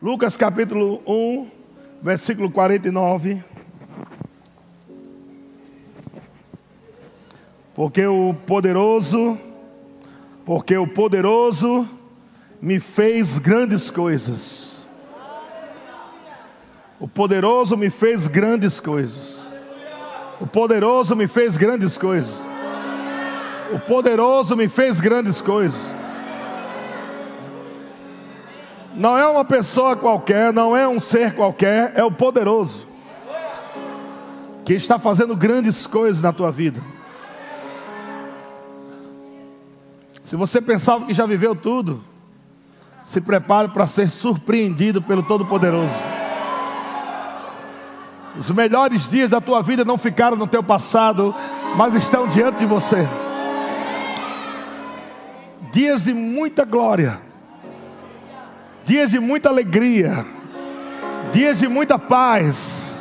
Lucas capítulo 1, versículo 49. Porque o poderoso, porque o poderoso me fez grandes coisas. O poderoso me fez grandes coisas. O poderoso me fez grandes coisas. O poderoso me fez grandes coisas. Não é uma pessoa qualquer, não é um ser qualquer, é o poderoso que está fazendo grandes coisas na tua vida. Se você pensava que já viveu tudo, se prepare para ser surpreendido pelo Todo-Poderoso. Os melhores dias da tua vida não ficaram no teu passado, mas estão diante de você. Dias de muita glória dias de muita alegria, dias de muita paz,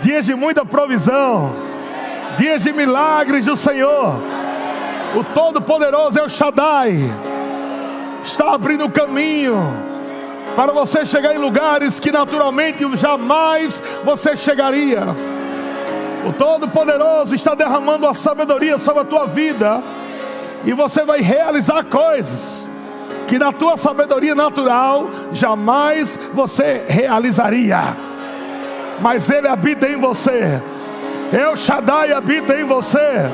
dias de muita provisão, dias de milagres do Senhor. O Todo-Poderoso é o Shaddai, está abrindo caminho para você chegar em lugares que naturalmente jamais você chegaria. O Todo-Poderoso está derramando a sabedoria sobre a tua vida, e você vai realizar coisas que na tua sabedoria natural jamais você realizaria. Mas Ele habita em você. Eu Shaddai habita em você.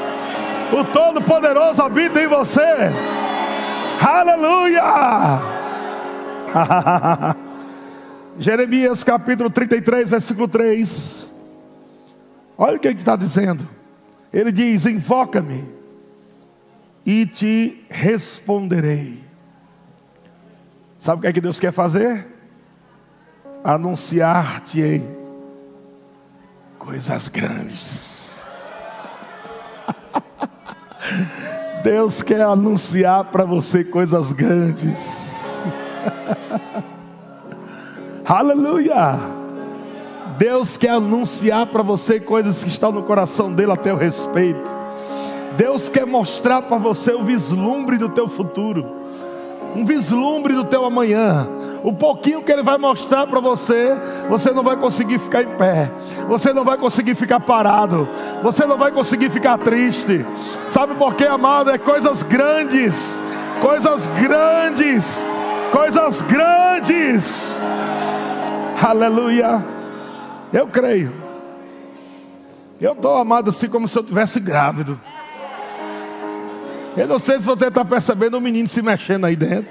O Todo-Poderoso habita em você. Aleluia! Jeremias capítulo 33, versículo 3. Olha o que ele está dizendo. Ele diz: Invoca-me e te responderei Sabe o que é que Deus quer fazer? Anunciar-te coisas grandes. Deus quer anunciar para você coisas grandes. Aleluia! Deus quer anunciar para você coisas que estão no coração dele a teu respeito. Deus quer mostrar para você o vislumbre do teu futuro um vislumbre do teu amanhã. O pouquinho que ele vai mostrar para você, você não vai conseguir ficar em pé, você não vai conseguir ficar parado, você não vai conseguir ficar triste. Sabe por quê, amado? É coisas grandes, coisas grandes, coisas grandes. Aleluia. Eu creio. Eu estou amado assim como se eu tivesse grávido. Eu não sei se você está percebendo o um menino se mexendo aí dentro.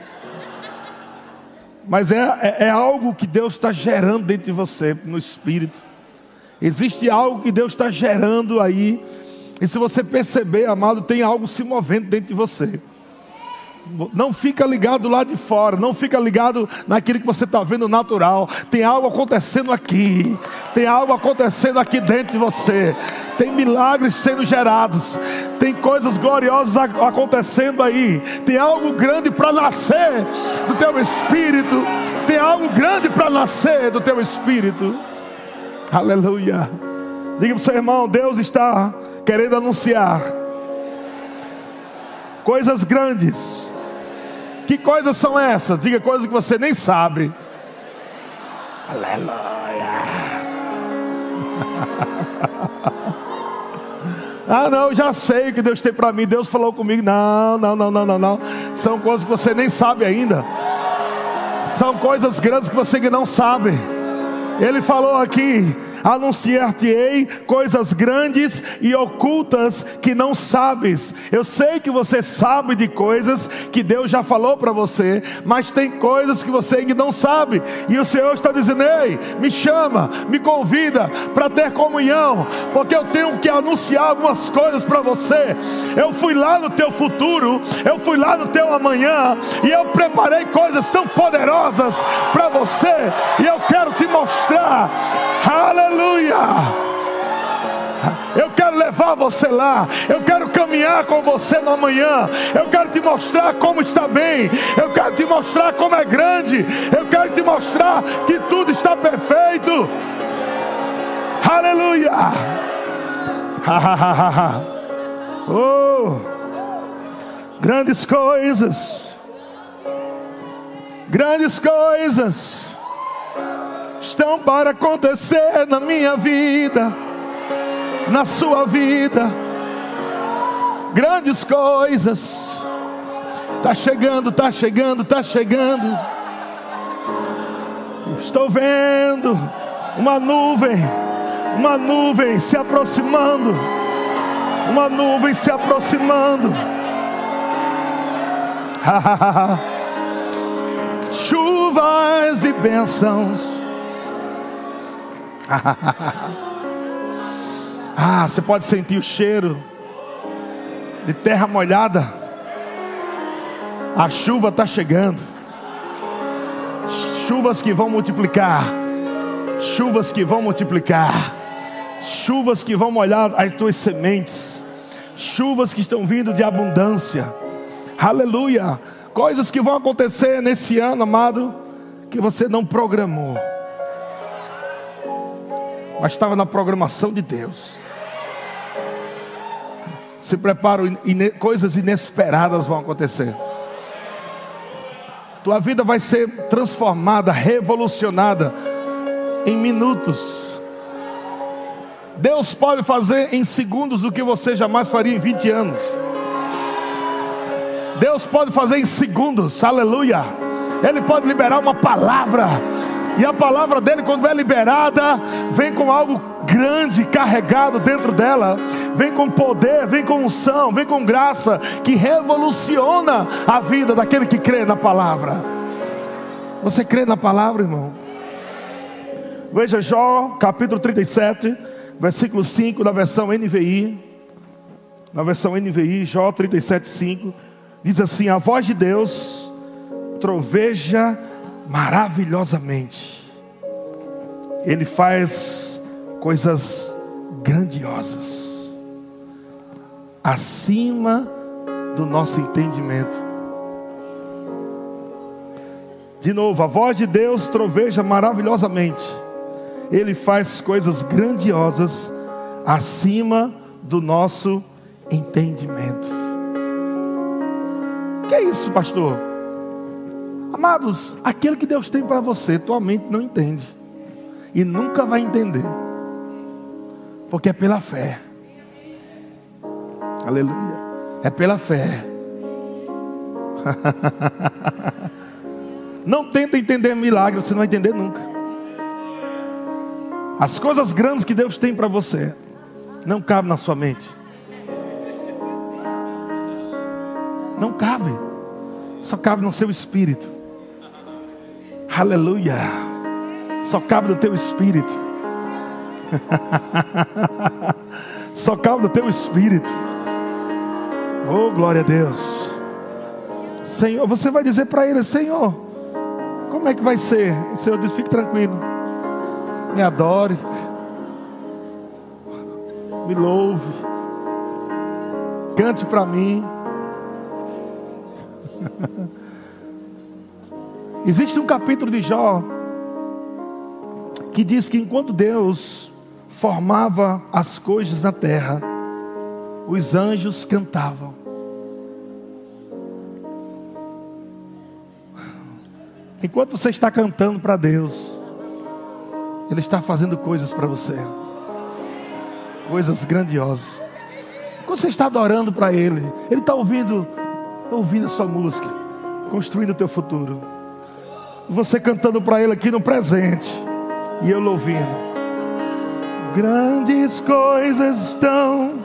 Mas é, é, é algo que Deus está gerando dentro de você, no espírito. Existe algo que Deus está gerando aí. E se você perceber, amado, tem algo se movendo dentro de você. Não fica ligado lá de fora, não fica ligado naquilo que você está vendo natural. Tem algo acontecendo aqui, tem algo acontecendo aqui dentro de você. Tem milagres sendo gerados, tem coisas gloriosas acontecendo aí. Tem algo grande para nascer do teu espírito. Tem algo grande para nascer do teu espírito. Aleluia. Diga para o seu irmão: Deus está querendo anunciar coisas grandes que coisas são essas? Diga coisas que você nem sabe. Aleluia. Ah, não, já sei o que Deus tem para mim. Deus falou comigo. Não, não, não, não, não, não. São coisas que você nem sabe ainda. São coisas grandes que você não sabe. Ele falou aqui: anunciar-te-ei coisas grandes e ocultas que não sabes. Eu sei que você sabe de coisas que Deus já falou para você, mas tem coisas que você ainda não sabe. E o Senhor está dizendo: ei, me chama, me convida para ter comunhão, porque eu tenho que anunciar algumas coisas para você. Eu fui lá no teu futuro, eu fui lá no teu amanhã, e eu preparei coisas tão poderosas para você, e eu quero te mostrar. Aleluia! Eu quero levar você lá. Eu quero caminhar com você no amanhã. Eu quero te mostrar como está bem. Eu quero te mostrar como é grande. Eu quero te mostrar que tudo está perfeito. Aleluia! oh, grandes coisas. Grandes coisas. Estão para acontecer na minha vida, na sua vida. Grandes coisas. Está chegando, está chegando, está chegando. Estou vendo uma nuvem, uma nuvem se aproximando, uma nuvem se aproximando. Chuvas e bênçãos. ah, você pode sentir o cheiro de terra molhada. A chuva está chegando. Chuvas que vão multiplicar. Chuvas que vão multiplicar. Chuvas que vão molhar as tuas sementes. Chuvas que estão vindo de abundância. Aleluia. Coisas que vão acontecer nesse ano, amado, que você não programou. Mas estava na programação de Deus. Se prepara, coisas inesperadas vão acontecer. Tua vida vai ser transformada, revolucionada em minutos. Deus pode fazer em segundos o que você jamais faria em 20 anos. Deus pode fazer em segundos, aleluia. Ele pode liberar uma palavra, e a palavra dele, quando é liberada, vem com algo grande carregado dentro dela, vem com poder, vem com unção, vem com graça, que revoluciona a vida daquele que crê na palavra. Você crê na palavra, irmão? Veja Jó, capítulo 37, versículo 5, na versão NVI. Na versão NVI, Jó 37, 5. Diz assim: A voz de Deus troveja maravilhosamente. Ele faz coisas grandiosas, acima do nosso entendimento. De novo, a voz de Deus troveja maravilhosamente. Ele faz coisas grandiosas acima do nosso entendimento que é isso, pastor? Amados, aquilo que Deus tem para você, tua mente não entende. E nunca vai entender. Porque é pela fé. Aleluia. É pela fé. não tenta entender milagre, você não vai entender nunca. As coisas grandes que Deus tem para você não cabem na sua mente. Não cabe. Só cabe no seu espírito. Aleluia. Só cabe no teu espírito. Só cabe no teu espírito. Oh, glória a Deus. Senhor, você vai dizer para ele: Senhor, como é que vai ser? O Senhor diz: fique tranquilo. Me adore. Me louve. Cante para mim. Existe um capítulo de Jó que diz que enquanto Deus formava as coisas na terra, os anjos cantavam. Enquanto você está cantando para Deus, Ele está fazendo coisas para você, coisas grandiosas. Quando você está adorando para Ele, Ele está ouvindo ouvindo a sua música, construindo o teu futuro. Você cantando para Ele aqui no presente, e eu ouvindo. Grandes coisas estão,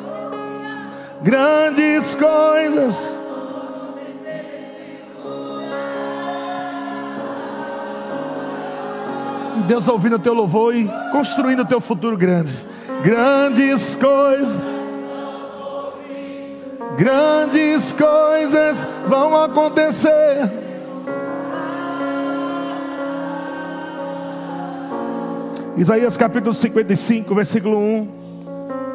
grandes coisas. Deus ouvindo o teu louvor e construindo o teu futuro grande. Grandes coisas grandes coisas vão acontecer. Isaías capítulo 55, versículo 1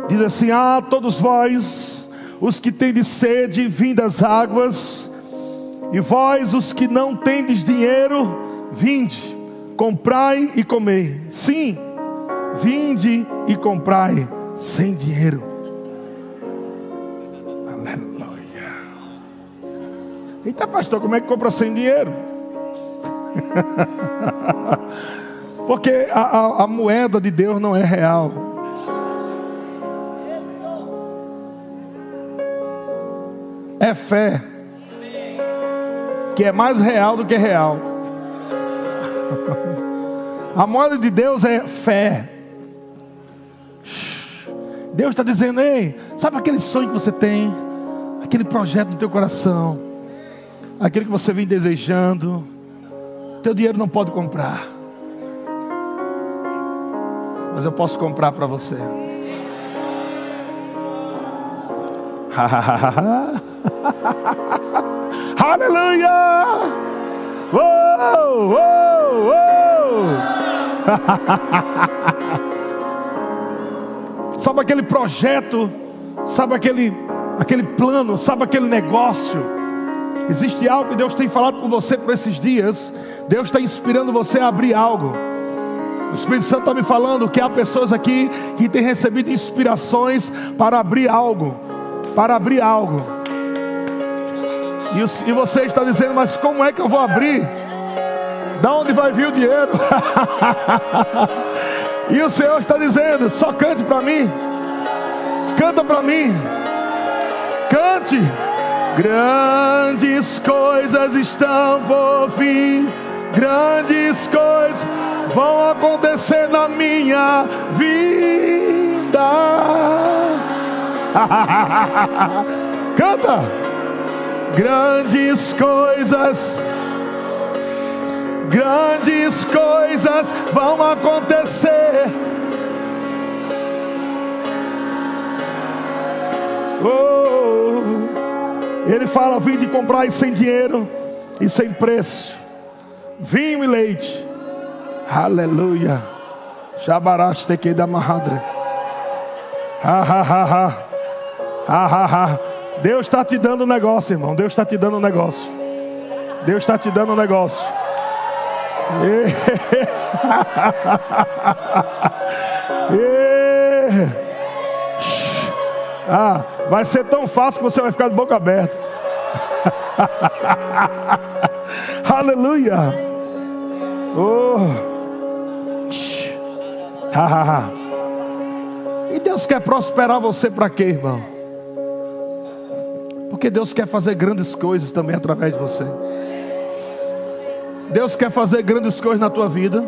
diz assim: Ah, todos vós, os que tendes sede, vindas águas, e vós, os que não tendes dinheiro, vinde, comprai e comei. Sim, vinde e comprai sem dinheiro. Eita, pastor, como é que compra sem dinheiro? Porque a, a, a moeda de Deus não é real. É fé, que é mais real do que real. A moeda de Deus é fé. Deus está dizendo: ei, sabe aquele sonho que você tem, aquele projeto no teu coração, aquele que você vem desejando, teu dinheiro não pode comprar, mas eu posso comprar para você. Aleluia! Uou, uou, uou! sabe aquele projeto, sabe aquele, aquele plano, sabe aquele negócio. Existe algo que Deus tem falado com você por esses dias. Deus está inspirando você a abrir algo. O Espírito Santo está me falando que há pessoas aqui que têm recebido inspirações para abrir algo. Para abrir algo. E, você está dizendo, mas como é que eu vou abrir? Da onde vai vir o dinheiro? E o Senhor está dizendo: só cante para mim. Canta para mim. Cante. Grandes coisas estão por fim. Grandes coisas vão acontecer na minha vida. Canta. Grandes coisas grandes coisas vão acontecer. Oh, ele fala: vim de comprar e sem dinheiro e sem preço, vinho e leite. Aleluia. Shabaraste que da mahadre. Ha ha ha ha. Ha ha ha. Deus está te dando um negócio, irmão. Deus está te dando um negócio. Deus está te dando um negócio. ah, vai ser tão fácil que você vai ficar de boca aberta. Aleluia. Oh. E Deus quer prosperar você para quê, irmão? Porque Deus quer fazer grandes coisas também através de você. Deus quer fazer grandes coisas na tua vida,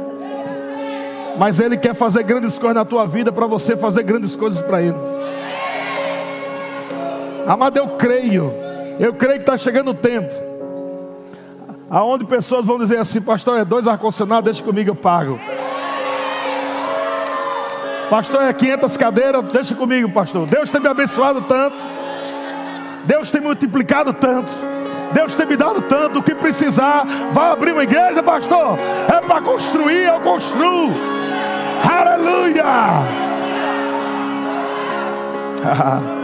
mas Ele quer fazer grandes coisas na tua vida para você fazer grandes coisas para Ele. Amado, eu creio, eu creio que está chegando o tempo, aonde pessoas vão dizer assim: Pastor, é dois ar-condicionados, deixa comigo, eu pago. Pastor, é 500 cadeiras, deixa comigo, pastor. Deus tem me abençoado tanto, Deus tem multiplicado tanto. Deus tem me dado tanto, o que precisar, vai abrir uma igreja, pastor. É para construir, eu construo. Aleluia.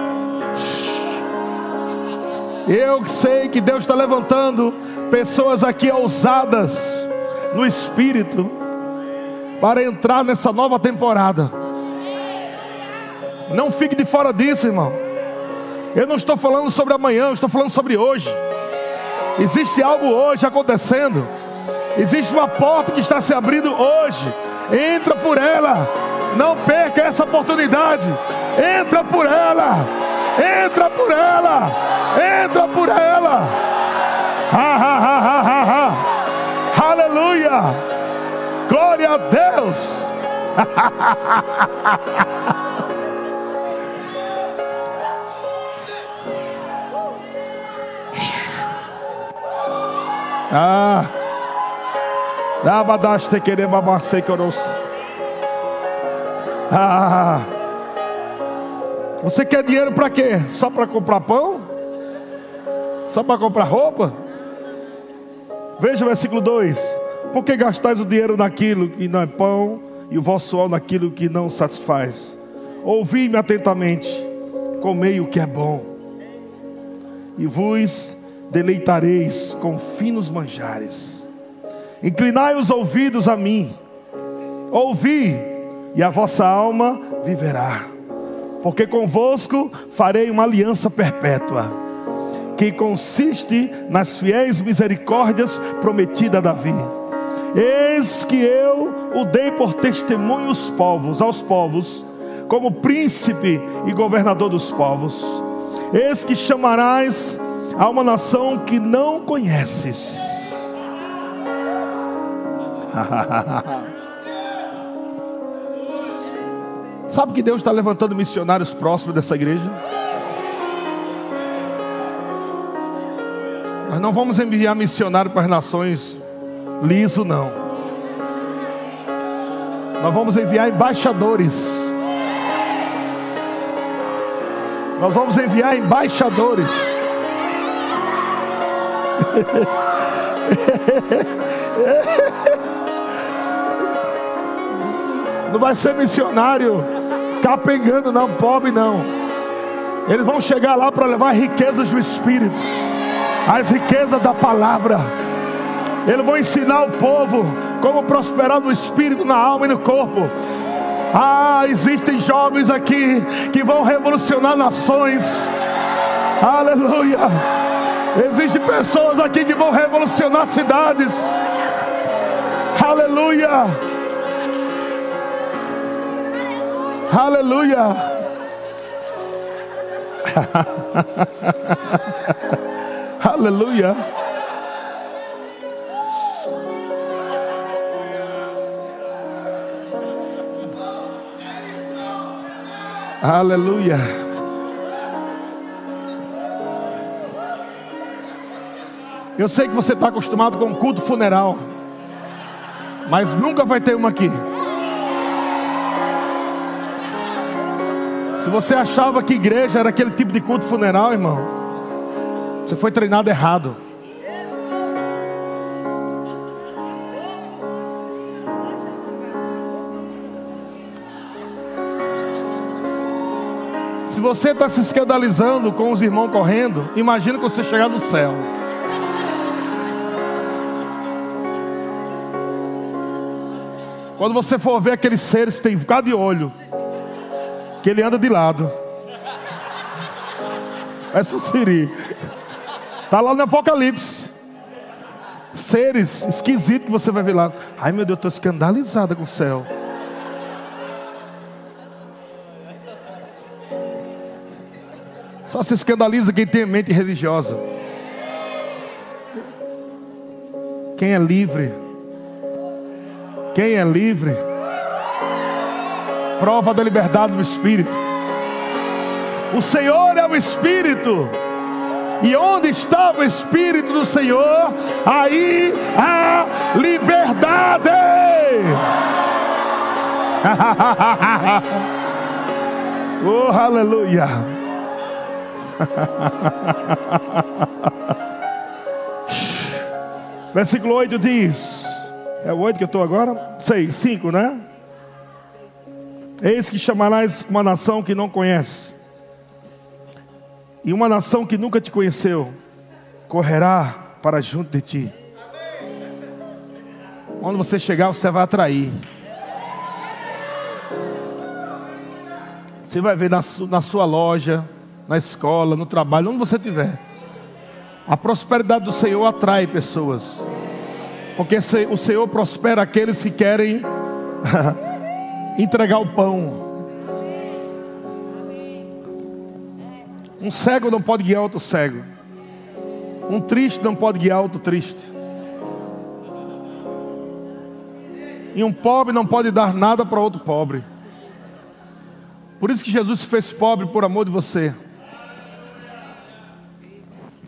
Eu sei que Deus está levantando pessoas aqui ousadas no espírito para entrar nessa nova temporada. Não fique de fora disso, irmão. Eu não estou falando sobre amanhã, eu estou falando sobre hoje. Existe algo hoje acontecendo. Existe uma porta que está se abrindo hoje. Entra por ela. Não perca essa oportunidade. Entra por ela. Entra por ela. Entra por ela. Ha, ha, ha, ha, ha. Aleluia. Glória a Deus. Ah. Ah. Você quer dinheiro para quê? Só para comprar pão? Só para comprar roupa? Veja o versículo 2: Por que gastais o dinheiro naquilo que não é pão e o vosso suor naquilo que não satisfaz? Ouvi-me atentamente, comei o que é bom, e vos deleitareis com finos manjares. Inclinai os ouvidos a mim, ouvi, e a vossa alma viverá. Porque convosco farei uma aliança perpétua, que consiste nas fiéis misericórdias prometida a Davi. Eis que eu o dei por testemunho aos povos, aos povos, como príncipe e governador dos povos. Eis que chamarás a uma nação que não conheces. Sabe que Deus está levantando missionários próximos dessa igreja? Nós não vamos enviar missionário para as nações liso, não. Nós vamos enviar embaixadores. Nós vamos enviar embaixadores. Não vai ser missionário capengando, não, pobre, não. Eles vão chegar lá para levar riquezas do Espírito, as riquezas da palavra. Eles vão ensinar o povo como prosperar no espírito, na alma e no corpo. Ah, existem jovens aqui que vão revolucionar nações. Aleluia. Existem pessoas aqui que vão revolucionar cidades. Aleluia. Aleluia. Aleluia. Aleluia. Eu sei que você está acostumado com culto funeral, mas nunca vai ter uma aqui. Se você achava que igreja era aquele tipo de culto funeral, irmão, você foi treinado errado. Se você está se escandalizando com os irmãos correndo, imagina quando você chegar no céu. Quando você for ver aqueles seres que tem ficado de olho, que ele anda de lado. É o Siri. Está lá no Apocalipse. Seres esquisitos que você vai ver lá. Ai meu Deus, estou escandalizada com o céu. Só se escandaliza quem tem mente religiosa. Quem é livre? Quem é livre? Prova da liberdade do Espírito. O Senhor é o Espírito. E onde está o Espírito do Senhor, aí há liberdade. oh, aleluia. Versículo 8 diz: É o 8 que eu estou agora? 6, 5, né? Eis que chamarás uma nação que não conhece, e uma nação que nunca te conheceu, correrá para junto de ti. Quando você chegar, você vai atrair. Você vai ver na, na sua loja, na escola, no trabalho, onde você estiver. A prosperidade do Senhor atrai pessoas. Porque o Senhor prospera aqueles que querem entregar o pão. Um cego não pode guiar outro cego. Um triste não pode guiar outro triste. E um pobre não pode dar nada para outro pobre. Por isso que Jesus se fez pobre por amor de você.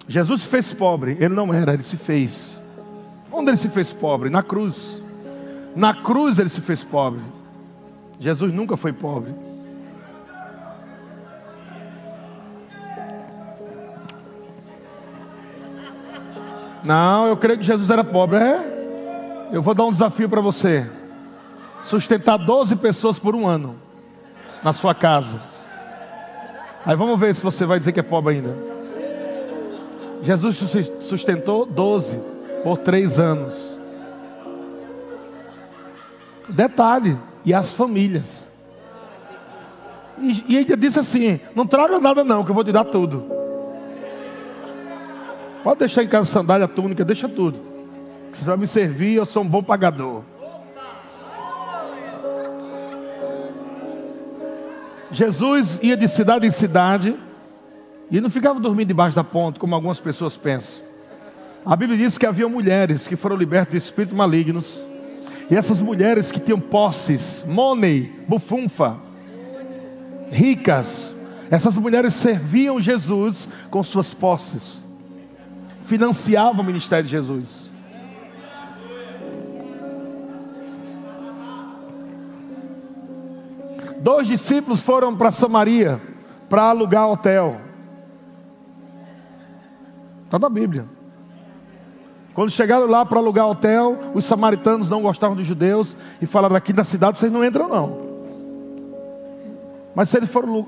Jesus se fez pobre, ele não era, ele se fez. Onde ele se fez pobre? Na cruz. Na cruz ele se fez pobre. Jesus nunca foi pobre. Não, eu creio que Jesus era pobre. É? Eu vou dar um desafio para você: sustentar 12 pessoas por um ano na sua casa. Aí vamos ver se você vai dizer que é pobre ainda. Jesus sustentou doze por três anos. Detalhe, e as famílias. E, e ainda disse assim: Não traga nada, não, que eu vou te dar tudo. Pode deixar em casa sandália, túnica, deixa tudo. Você vai me servir, eu sou um bom pagador. Jesus ia de cidade em cidade e não ficava dormindo debaixo da ponte, como algumas pessoas pensam. A Bíblia diz que havia mulheres que foram libertas de espíritos malignos. E essas mulheres que tinham posses, money, bufunfa, ricas, essas mulheres serviam Jesus com suas posses, financiavam o ministério de Jesus. Dois discípulos foram para Samaria para alugar hotel. Está na Bíblia. Quando chegaram lá para alugar hotel, os samaritanos não gostavam dos judeus e falaram: aqui na cidade vocês não entram, não. Mas se eles foram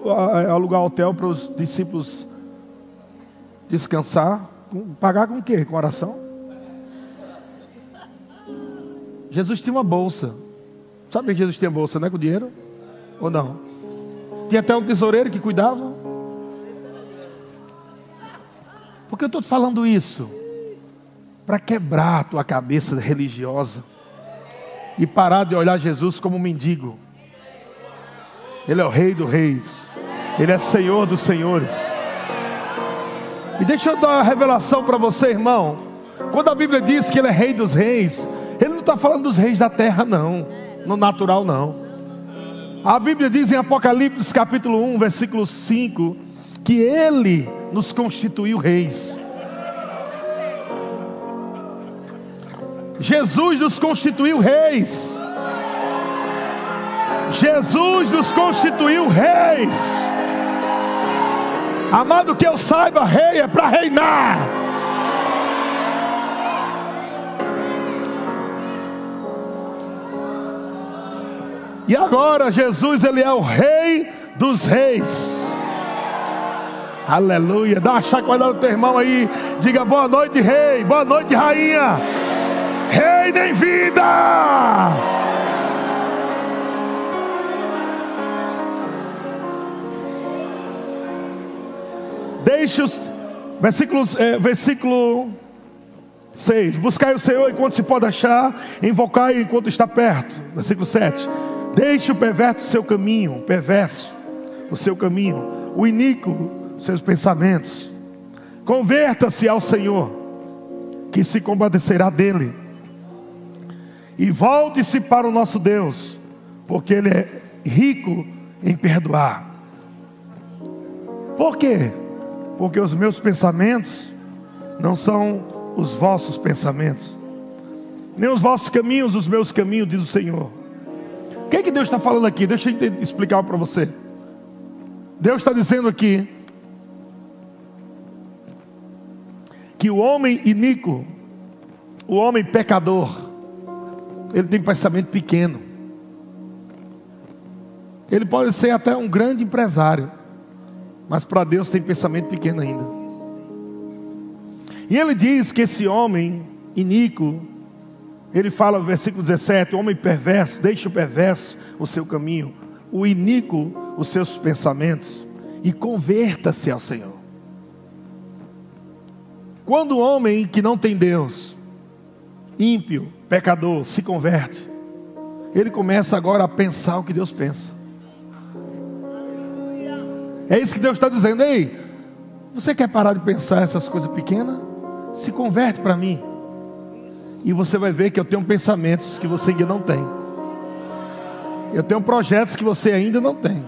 alugar hotel para os discípulos descansar, pagar com o quê? Com oração? Jesus tinha uma bolsa. Sabe que Jesus tinha bolsa, né? Com dinheiro? Ou não? Tinha até um tesoureiro que cuidava. Por que eu estou te falando isso? Para quebrar a tua cabeça religiosa e parar de olhar Jesus como um mendigo. Ele é o Rei dos Reis, Ele é Senhor dos Senhores. E deixa eu dar uma revelação para você, irmão. Quando a Bíblia diz que Ele é Rei dos Reis, Ele não está falando dos reis da terra, não, no natural, não. A Bíblia diz em Apocalipse capítulo 1, versículo 5, que Ele nos constituiu reis. Jesus nos constituiu reis. Jesus nos constituiu reis. Amado, que eu saiba, rei é para reinar. E agora Jesus ele é o rei dos reis. Aleluia. Dá uma chacoalhada no teu irmão aí. Diga boa noite, rei. Boa noite, rainha. Rei nem vida. Deixe os versículos, é, versículo 6. Buscai o Senhor enquanto se pode achar, invocai enquanto está perto. Versículo 7. Deixe o perverso seu caminho, o perverso o seu caminho, o iníquo seus pensamentos. Converta-se ao Senhor, que se compadecerá dele. E volte-se para o nosso Deus, porque Ele é rico em perdoar. Por quê? Porque os meus pensamentos não são os vossos pensamentos, nem os vossos caminhos, os meus caminhos, diz o Senhor que, que Deus está falando aqui? Deixa eu explicar para você. Deus está dizendo aqui que o homem iníquo, o homem pecador, ele tem pensamento pequeno. Ele pode ser até um grande empresário, mas para Deus tem pensamento pequeno ainda. E ele diz que esse homem iníquo, ele fala no versículo 17: o homem perverso, deixa o perverso o seu caminho, o iníquo os seus pensamentos, e converta-se ao Senhor. Quando o homem que não tem Deus, ímpio, pecador, se converte, ele começa agora a pensar o que Deus pensa. É isso que Deus está dizendo. Ei, você quer parar de pensar essas coisas pequenas? Se converte para mim. E você vai ver que eu tenho pensamentos que você ainda não tem. Eu tenho projetos que você ainda não tem.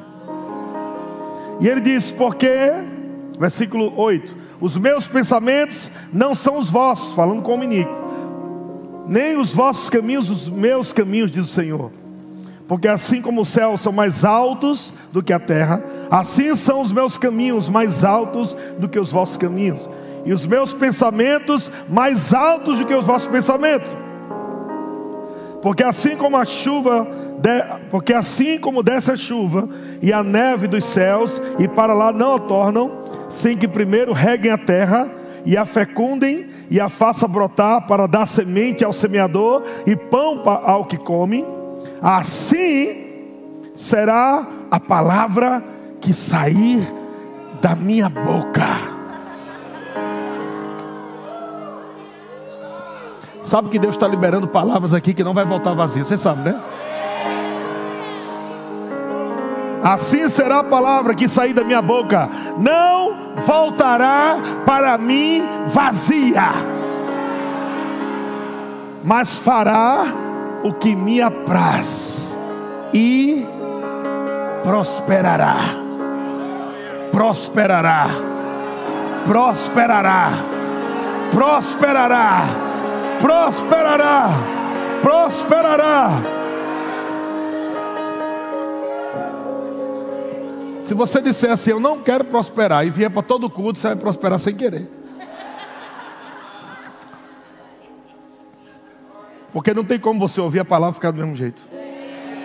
E ele diz: Porque, versículo 8: Os meus pensamentos não são os vossos, falando com o menino, nem os vossos caminhos, os meus caminhos, diz o Senhor. Porque assim como os céus são mais altos do que a terra, assim são os meus caminhos mais altos do que os vossos caminhos e os meus pensamentos mais altos do que os vossos pensamentos. Porque assim como a chuva, porque assim como desce a chuva e a neve dos céus e para lá não a tornam, sem que primeiro reguem a terra e a fecundem e a faça brotar para dar semente ao semeador e pão ao que come, assim será a palavra que sair da minha boca Sabe que Deus está liberando palavras aqui que não vai voltar vazio. Você sabe, né? Assim será a palavra que sair da minha boca, não voltará para mim vazia, mas fará o que me apraz e prosperará. Prosperará. Prosperará. Prosperará. Prosperará. Prosperará. Se você disser assim, eu não quero prosperar, e vier para todo culto, você vai prosperar sem querer. Porque não tem como você ouvir a palavra e ficar do mesmo jeito.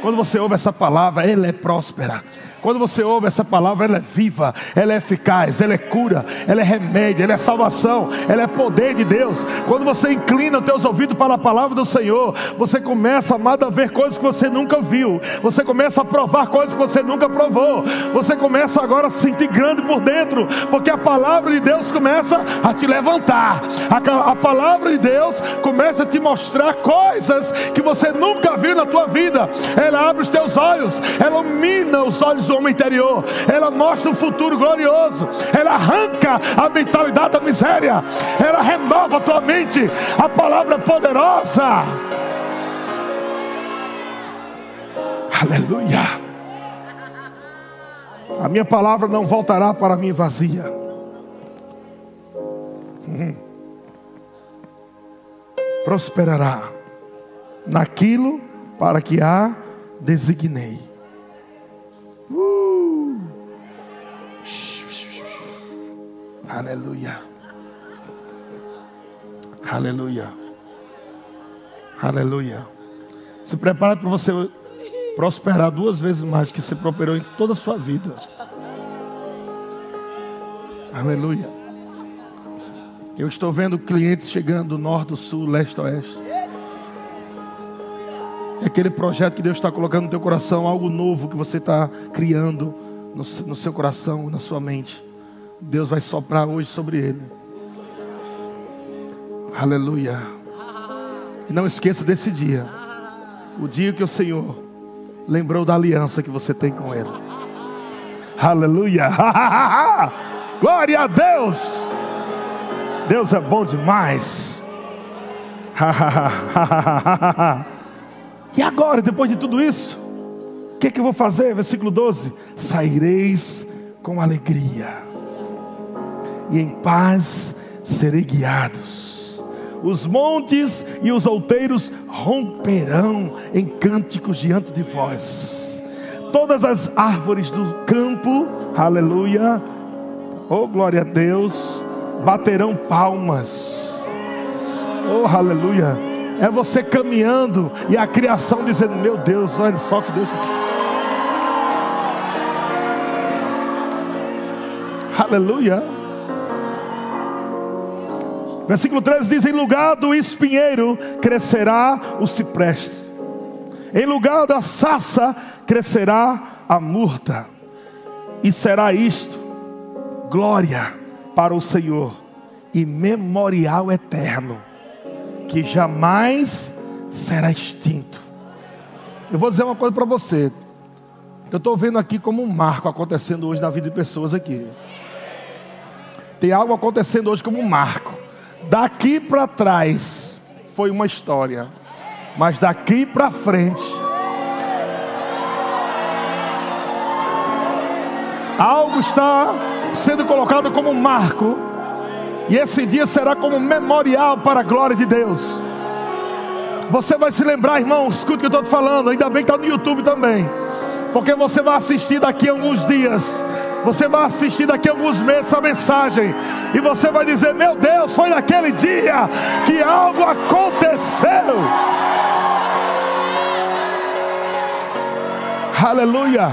Quando você ouve essa palavra, ela é próspera. Quando você ouve essa palavra, ela é viva, ela é eficaz, ela é cura, ela é remédio, ela é salvação, ela é poder de Deus. Quando você inclina os teus ouvidos para a palavra do Senhor, você começa, amado, a ver coisas que você nunca viu. Você começa a provar coisas que você nunca provou. Você começa agora a se sentir grande por dentro, porque a palavra de Deus começa a te levantar. A, palavra de Deus começa a te mostrar coisas que você nunca viu na tua vida. Ela abre os teus olhos, ela ilumina os olhos do homem interior, ela mostra um futuro glorioso, ela arranca a mentalidade da miséria, ela renova a tua mente, a palavra poderosa. Aleluia. A minha palavra não voltará para mim vazia. Hum. Prosperará naquilo para que a designei. Aleluia. Aleluia. Aleluia. Se prepare para você prosperar duas vezes mais que você prosperou em toda a sua vida. Aleluia. Eu estou vendo clientes chegando do norte, do sul, leste, oeste. É aquele projeto que Deus está colocando no teu coração, algo novo que você está criando no, no seu coração, na sua mente. Deus vai soprar hoje sobre ele. Aleluia. E não esqueça desse dia. O dia que o Senhor lembrou da aliança que você tem com Ele. Aleluia. Glória a Deus. Deus é bom demais. E agora, depois de tudo isso, o que, é que eu vou fazer? Versículo 12: Saireis com alegria, e em paz serei guiados. Os montes e os outeiros romperão em cânticos diante de vós. Todas as árvores do campo, aleluia, oh glória a Deus, baterão palmas. Oh aleluia é você caminhando e a criação dizendo: Meu Deus, olha só que Deus. Aleluia. Versículo 13 diz: Em lugar do espinheiro crescerá o cipreste, em lugar da sassa crescerá a murta, e será isto glória para o Senhor e memorial eterno que jamais será extinto. Eu vou dizer uma coisa para você. Eu estou vendo aqui como um marco acontecendo hoje na vida de pessoas aqui. Tem algo acontecendo hoje como um marco. Daqui para trás foi uma história, mas daqui para frente algo está sendo colocado como marco e esse dia será como memorial para a glória de Deus. Você vai se lembrar, irmão, escute o que eu estou te falando. Ainda bem que está no YouTube também. Porque você vai assistir daqui a alguns dias. Você vai assistir daqui a alguns meses essa mensagem. E você vai dizer: Meu Deus, foi naquele dia que algo aconteceu. Aleluia.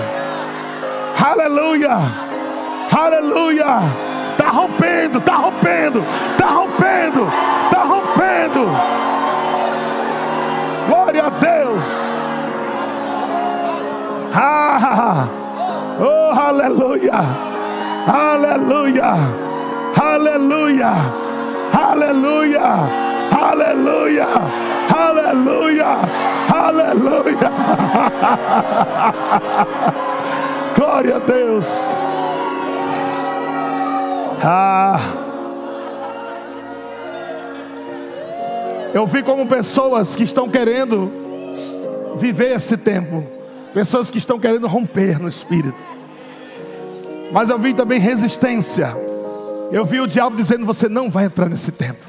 Aleluia. Aleluia. Está rompendo, está rompendo, está rompendo, está rompendo. Glória a Deus. Ah, aleluia, aleluia, aleluia, aleluia, aleluia, aleluia, aleluia. Glória a Deus. Ah. Eu vi como pessoas que estão querendo viver esse tempo, pessoas que estão querendo romper no espírito. Mas eu vi também resistência. Eu vi o diabo dizendo: Você não vai entrar nesse tempo.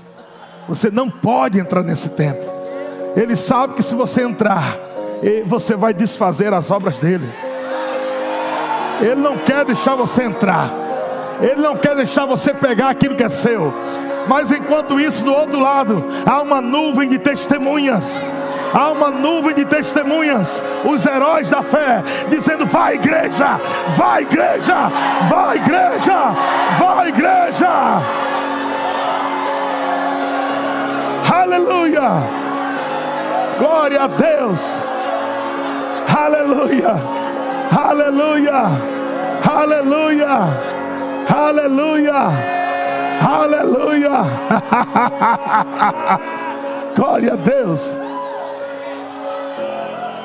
Você não pode entrar nesse tempo. Ele sabe que se você entrar, você vai desfazer as obras dele. Ele não quer deixar você entrar. Ele não quer deixar você pegar aquilo que é seu. Mas enquanto isso, do outro lado, há uma nuvem de testemunhas. Há uma nuvem de testemunhas, os heróis da fé, dizendo: vai igreja, vai igreja, vai igreja, vai igreja. Aleluia, glória a Deus, aleluia, aleluia, aleluia, aleluia, aleluia, glória a Deus.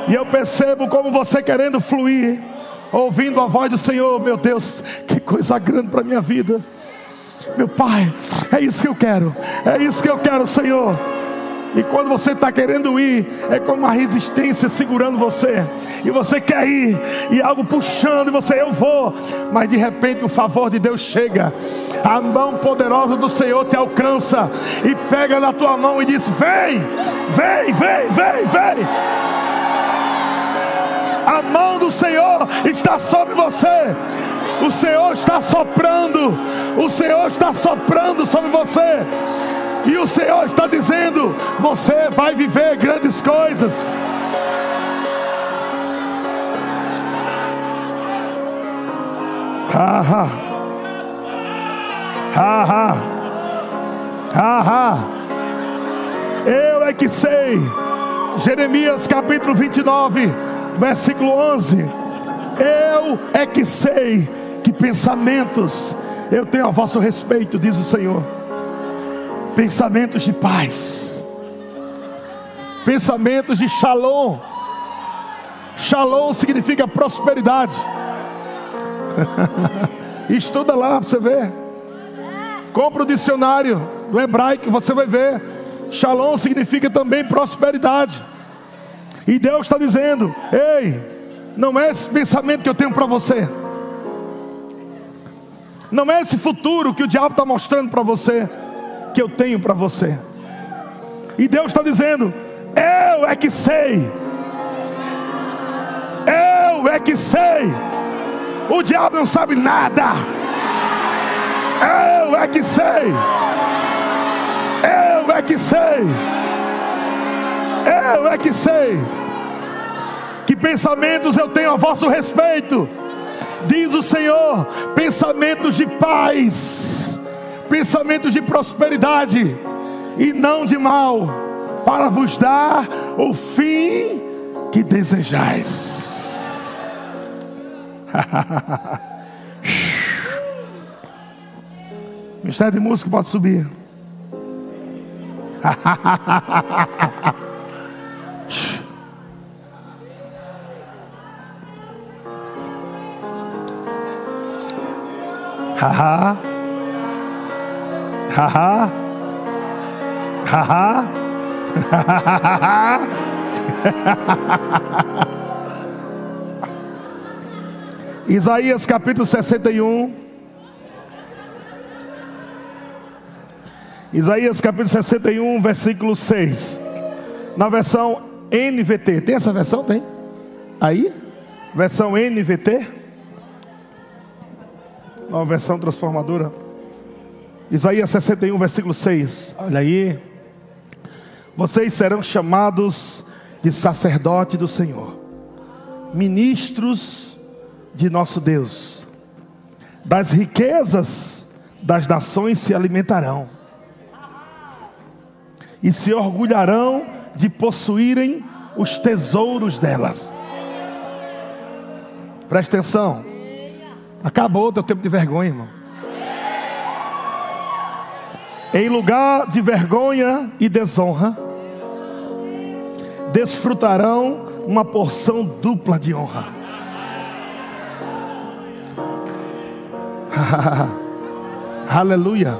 E eu percebo como você querendo fluir, ouvindo a voz do Senhor, meu Deus, que coisa grande para minha vida. Meu Pai, é isso que eu quero, é isso que eu quero, Senhor. E quando você está querendo ir, é como uma resistência segurando você. E você quer ir, e algo puxando, e você, eu vou. Mas de repente o favor de Deus chega. A mão poderosa do Senhor te alcança e pega na tua mão e diz: Vem, vem, vem, vem, vem a mão do Senhor está sobre você. O Senhor está soprando, o Senhor está soprando sobre você. E o Senhor está dizendo: você vai viver grandes coisas. Ha ha. Ha ha. Ha ha. Eu é que sei. Jeremias capítulo 29 versículo 11: Eu é que sei que pensamentos eu tenho a vosso respeito, diz o Senhor. Pensamentos de paz, pensamentos de shalom. Shalom significa prosperidade. Estuda lá para você ver. Compra o dicionário do hebraico, você vai ver. Shalom significa também prosperidade. E Deus está dizendo: Ei, não é esse pensamento que eu tenho para você. Não é esse futuro que o diabo está mostrando para você, que eu tenho para você. E Deus está dizendo: Eu é que sei. Eu é que sei. O diabo não sabe nada. Eu é que sei. Eu é que sei. Eu é que sei. Que pensamentos eu tenho a vosso respeito, diz o Senhor: pensamentos de paz, pensamentos de prosperidade e não de mal, para vos dar o fim que desejais. Mistério de música pode subir. Haha. Haha. Haha. Isaías capítulo 61. Isaías capítulo 61, versículo 6. Na versão NVT. Tem essa versão? Tem? Aí? Versão NVT nova versão transformadora. Isaías 61, versículo 6. Olha aí. Vocês serão chamados de sacerdote do Senhor, ministros de nosso Deus. Das riquezas das nações se alimentarão e se orgulharão de possuírem os tesouros delas. Presta atenção. Acabou o teu tempo de vergonha, irmão. Em lugar de vergonha e desonra, desfrutarão uma porção dupla de honra. Aleluia.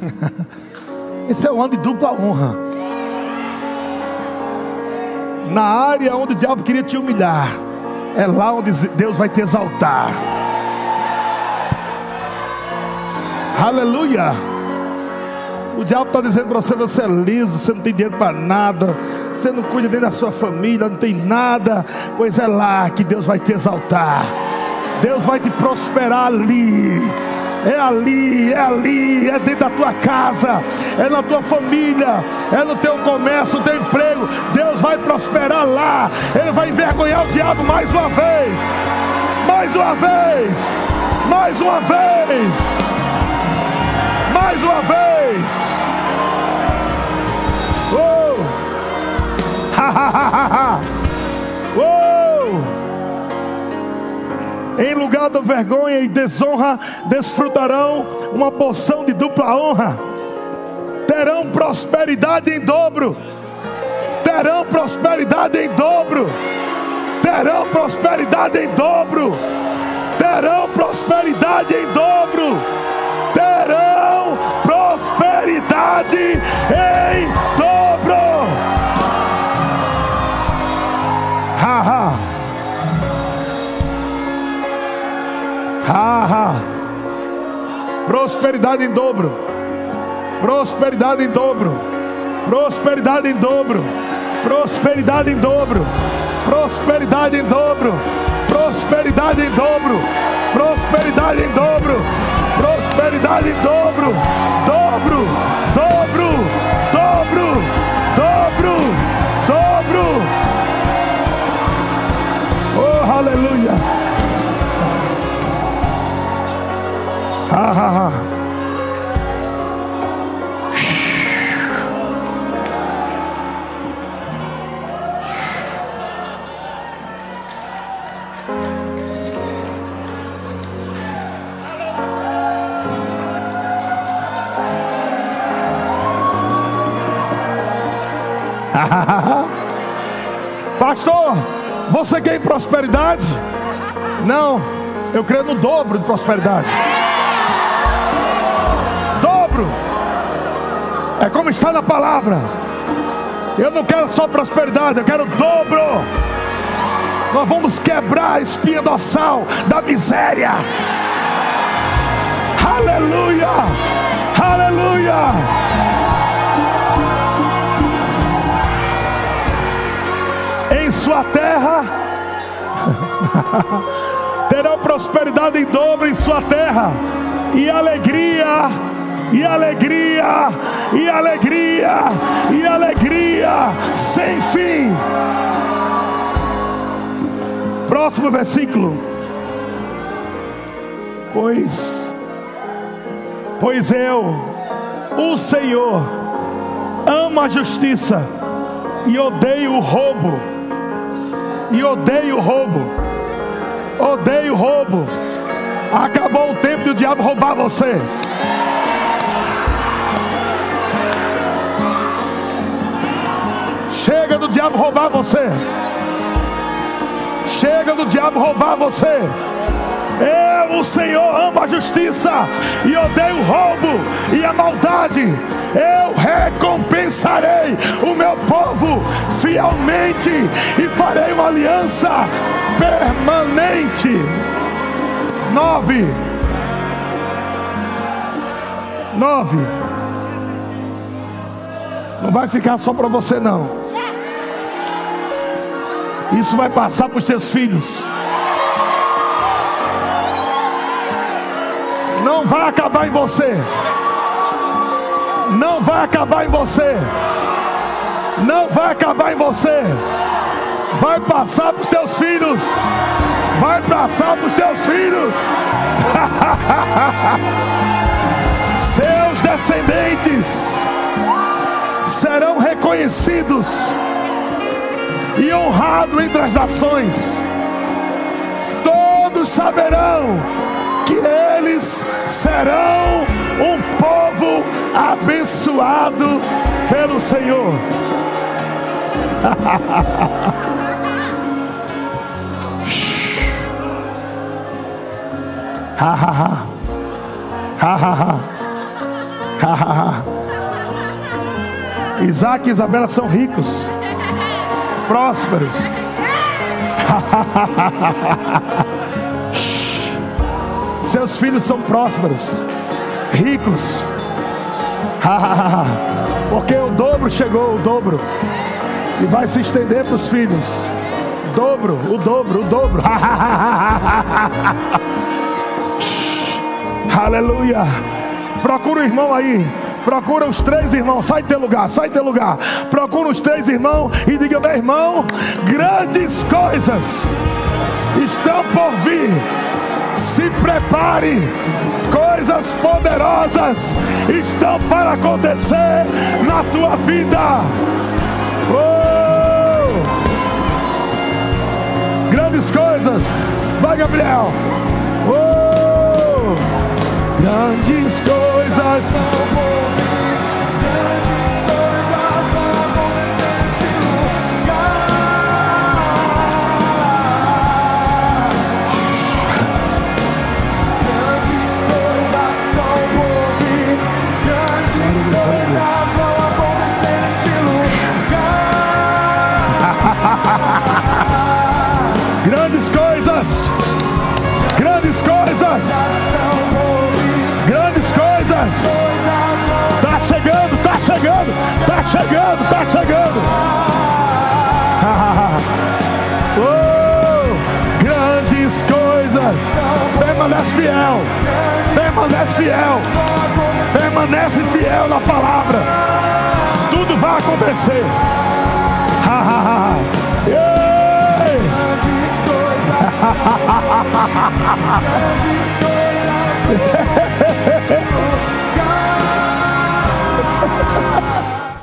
Esse é o ano de dupla honra. Na área onde o diabo queria te humilhar, é lá onde Deus vai te exaltar. Aleluia. O diabo está dizendo para você: você é liso, você não tem dinheiro para nada, você não cuida nem da sua família, não tem nada. Pois é lá que Deus vai te exaltar, Deus vai te prosperar ali. É ali, é ali, é dentro da tua casa, é na tua família, é no teu comércio, no teu emprego. Deus vai prosperar lá, Ele vai envergonhar o diabo mais uma vez, mais uma vez, mais uma vez mais uma vez. Oh! Ha, ha, ha, ha. Oh! Em lugar da vergonha e desonra, desfrutarão uma porção de dupla honra. Terão prosperidade em dobro. Terão prosperidade em dobro. Terão prosperidade em dobro. Terão prosperidade em dobro terão prosperidade em dobro. Ha ha. Ha ha. Prosperidade em dobro. Prosperidade em dobro. Prosperidade em dobro. Prosperidade em dobro. Prosperidade em dobro. Prosperidade em dobro. Prosperidade em dobro prosperidade em dobro, dobro, você quer prosperidade? Não, eu creio no dobro de prosperidade. Dobro. É como está na palavra. Eu não quero só prosperidade, eu quero dobro. Nós vamos quebrar a espinha dorsal da miséria. Aleluia! Aleluia! Sua terra, terão prosperidade em dobro em sua terra, e alegria, e alegria, e alegria, e alegria sem fim. Próximo versículo. Pois, pois eu, o Senhor, amo a justiça e odeio o roubo e odeio o roubo. Odeio o roubo. Acabou o tempo do diabo roubar você. Chega do diabo roubar você. Chega do diabo roubar você. O Senhor, amo a justiça e odeio o roubo e a maldade. Eu recompensarei o meu povo fielmente e farei uma aliança permanente. Nove. Nove. Não vai ficar só para você, não. Isso vai passar para os teus filhos. Não vai acabar em você. Não vai acabar em você. Não vai acabar em você. Vai passar para os teus filhos. Vai passar para os teus filhos. Seus descendentes serão reconhecidos e honrados entre as nações. Todos saberão que eles serão um povo abençoado pelo Senhor. Ha ha ha. Ha ha ha. Ha ha ha. Isaac e Isabela são ricos, prósperos. Seus filhos são prósperos, ricos. Porque o dobro chegou, o dobro. E vai se estender para os filhos. Dobro, o dobro, o dobro. Aleluia. Procura o irmão aí. Procura os três irmãos. Sai teu lugar, sai teu lugar. Procura os três irmãos e diga: meu irmão, grandes coisas estão por vir. Se prepare, coisas poderosas estão para acontecer na tua vida. Oh! Grandes coisas, vai Gabriel. Oh! Grandes coisas. Tá chegando, tá chegando, tá chegando, tá chegando. oh, grandes coisas. Permanece fiel, permanece fiel, permanece fiel na palavra. Tudo vai acontecer. Yeah.